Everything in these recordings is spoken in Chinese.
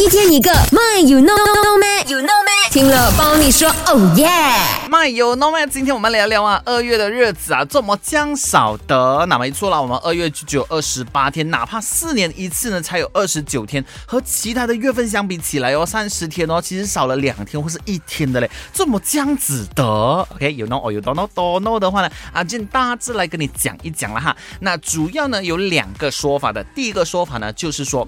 一天一个，My you know know me you know me，听了帮你说哦耶。麦有 no 麦，今天我们聊聊啊，二月的日子啊，这么将少得。那没错啦，我们二月只有二十八天，哪怕四年一次呢，才有二十九天，和其他的月份相比起来哦，三十天哦，其实少了两天或是一天的嘞，这么将子的。OK，有 no 哦有 no no no no 的话呢，啊，今大致来跟你讲一讲了哈。那主要呢有两个说法的，第一个说法呢就是说。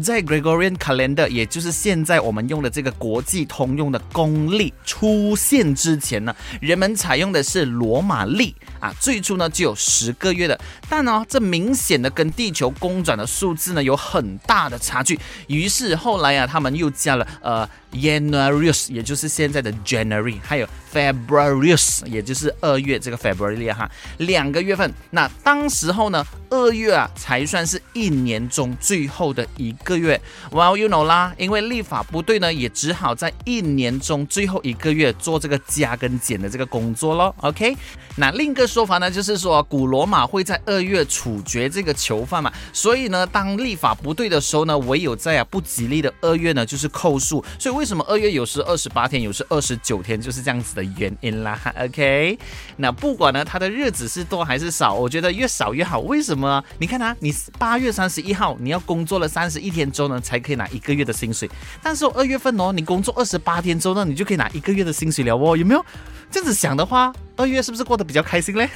在 Gregorian calendar，也就是现在我们用的这个国际通用的公历出现之前呢，人们采用的是罗马历啊。最初呢就有十个月的，但呢这明显的跟地球公转的数字呢有很大的差距。于是后来啊，他们又加了呃 Januarius，也就是现在的 January，还有 Februarius，也就是二月这个 February 哈，两个月份。那当时候呢，二月啊才算是一年中最后的一。个月，Well you know 啦，因为立法不对呢，也只好在一年中最后一个月做这个加跟减的这个工作咯。OK，那另一个说法呢，就是说古罗马会在二月处决这个囚犯嘛，所以呢，当立法不对的时候呢，唯有在啊不吉利的二月呢，就是扣数。所以为什么二月有时二十八天，有时二十九天，就是这样子的原因啦。OK，那不管呢，他的日子是多还是少，我觉得越少越好。为什么么？你看啊，你八月三十一号你要工作了三十一。天之后呢，才可以拿一个月的薪水。但是二月份哦，你工作二十八天之后呢，你就可以拿一个月的薪水了哦。有没有这样子想的话，二月是不是过得比较开心嘞？